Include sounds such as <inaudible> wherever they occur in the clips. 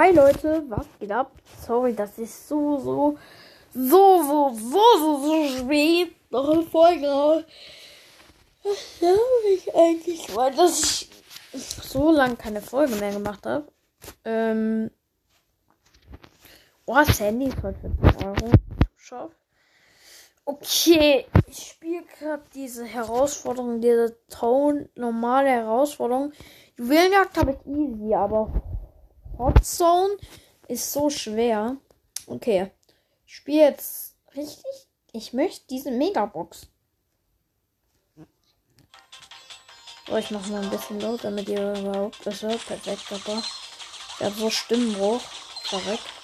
Hi Leute, was geht ab? Sorry, dass ich so, so, so, so, so, so, so spät noch eine Folge habe. Was glaube ich eigentlich? Weil dass ich so lange keine Folge mehr gemacht habe. Ähm. Oh, das ist heute 14 Euro. Shop. Okay, ich spiele gerade diese Herausforderung, diese Tone, normale Herausforderung. Juwelenjagd habe ich easy, aber Hot Zone ist so schwer. Okay, ich spiele jetzt richtig. Ich möchte diese Megabox. So, ich mache mal ein bisschen laut, damit ihr überhaupt das hört. Perfekt, aber ich habe so Stimmenbruch. Verrückt.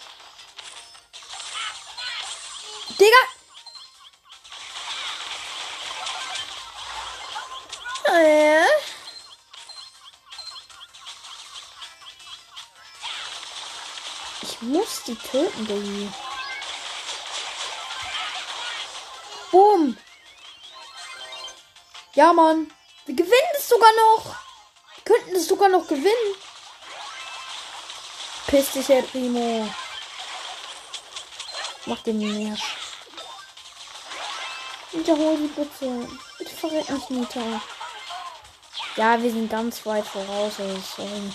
Muss die töten, Diggi. Boom. Ja, Mann. Wir gewinnen es sogar noch. Wir könnten es sogar noch gewinnen. Piss dich, Herr Primo. Mach den mehr. Wiederhol die bitte. Bitte verrät mich, Nita. Ja, wir sind ganz weit voraus. Also sorry.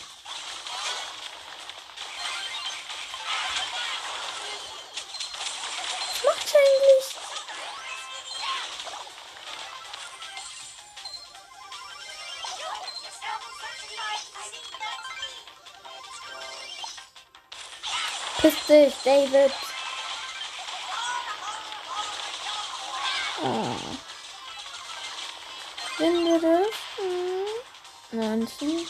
Dich, David. Ah. Sind wir das? Hm. 19.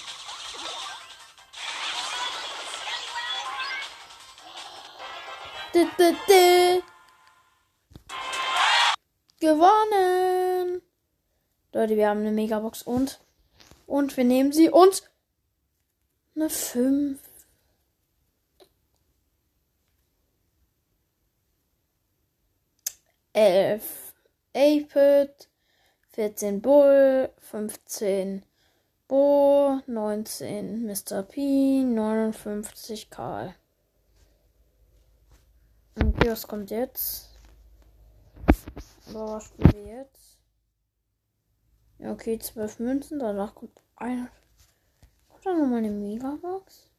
Du, du, du. Gewonnen. Leute, wir haben eine Megabox und und wir nehmen sie und eine 5. Elf Apid, 14 Bull, 15 Bo, 19 Mr. P, 59 Karl. Und was kommt jetzt? Aber was spielen wir jetzt? Ja, okay, 12 Münzen, danach kommt eine. Kommt da nochmal eine Megabox?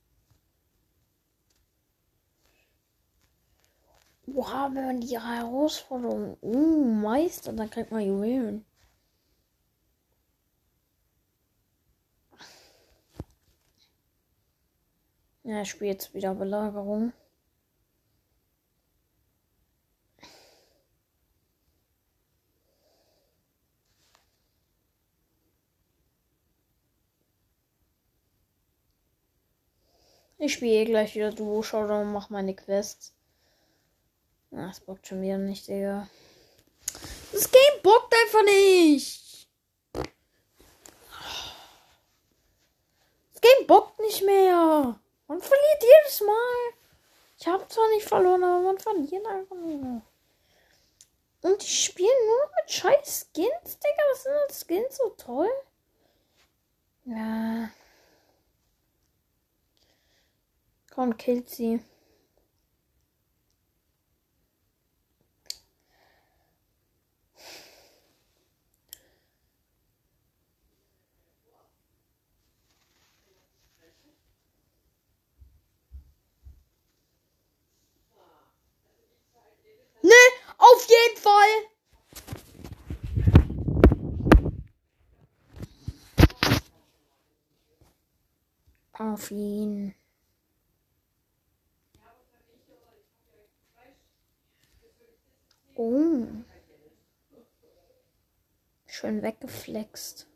Wow, wenn man die Herausforderung uh, meistert, dann kriegt man Juwelen. Ja, ich spiele jetzt wieder Belagerung. Ich spiele gleich wieder Duo Showdown und mache meine Quests. Das bockt schon wieder nicht, Digga. Das Game bockt einfach nicht. Das Game bockt nicht mehr. Man verliert jedes Mal. Ich habe zwar nicht verloren, aber man verliert einfach nur. Und die spielen nur mit scheiß Skins, Digga. Was sind das Skins so toll? Ja. Komm, killt sie. Auf jeden Fall. Auf ihn. Oh. Schön weggeflext.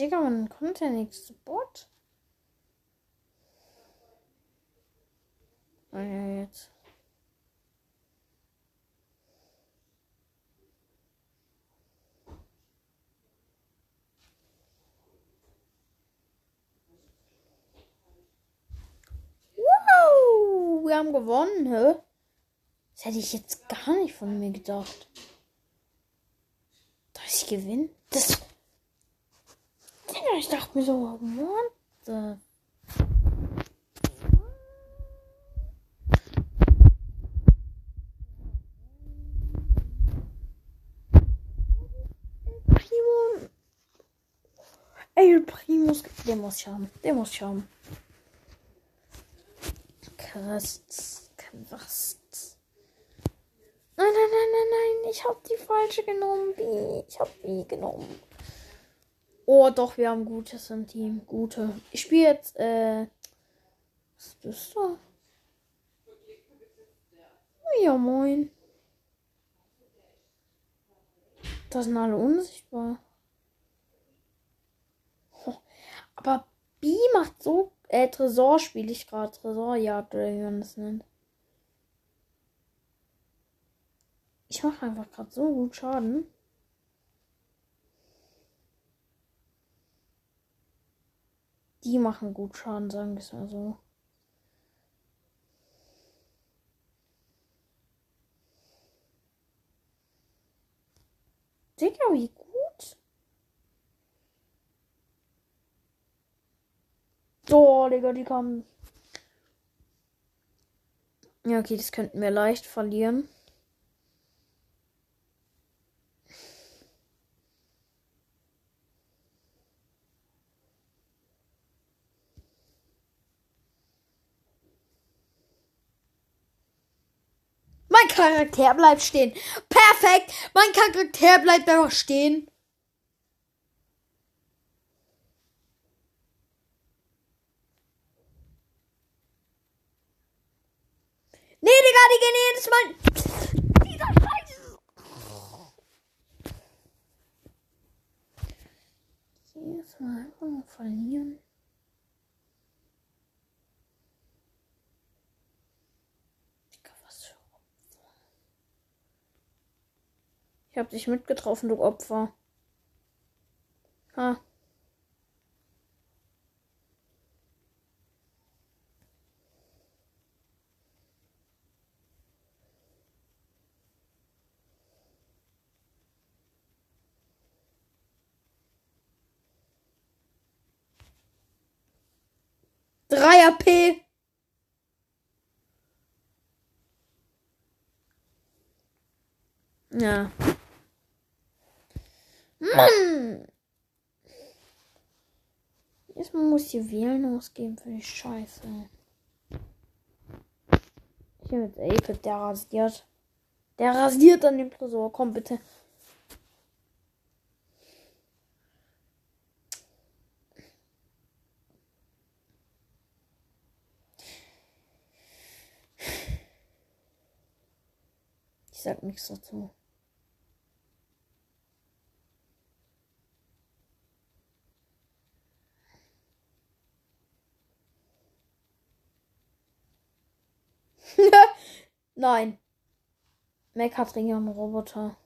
Digga, man kommt der nächste Bot. Ah ja, jetzt. Wir haben gewonnen, hä? Das hätte ich jetzt gar nicht von mir gedacht. Dass ich gewinne? Das. Dachte mir so, what the. Ey, Primus, der muss ich haben. Der muss ich haben. Krass. Krass. Nein, nein, nein, nein, nein. Ich habe die falsche genommen. Wie? Ich habe wie genommen. Oh, doch, wir haben Gutes im Team. Gute. Ich spiele jetzt, äh. Was bist du? Ja, moin. Das sind alle unsichtbar. <laughs> Aber B macht so. Äh, Tresor spiele ich gerade. Tresorjagd oder wie man das nennt. Ich mache einfach gerade so gut Schaden. Die machen gut Schaden, sagen wir es mal so. Digga, wie gut. Oh, Digga, die kommen. Ja, okay, das könnten wir leicht verlieren. Mein Charakter bleibt stehen. Perfekt. Mein Charakter bleibt einfach stehen. Nee, Digga, die gehen jedes Mal. Dieser Scheiß. Jedes Mal verlieren. Ich hab dich mitgetroffen, du Opfer. Ha. Drei AP. Ja. Mann! Jetzt muss ich hier wählen ausgeben für die Scheiße. Hier mit Apid, der rasiert. Der rasiert an dem Tresor. Komm bitte. Ich sag nichts dazu. Nein. Einen Roboter.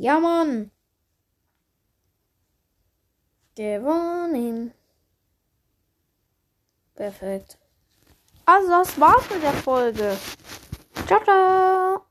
Ja, Mann. Gewonnen. Perfekt. Also, das war's mit der Folge. Ciao, ciao.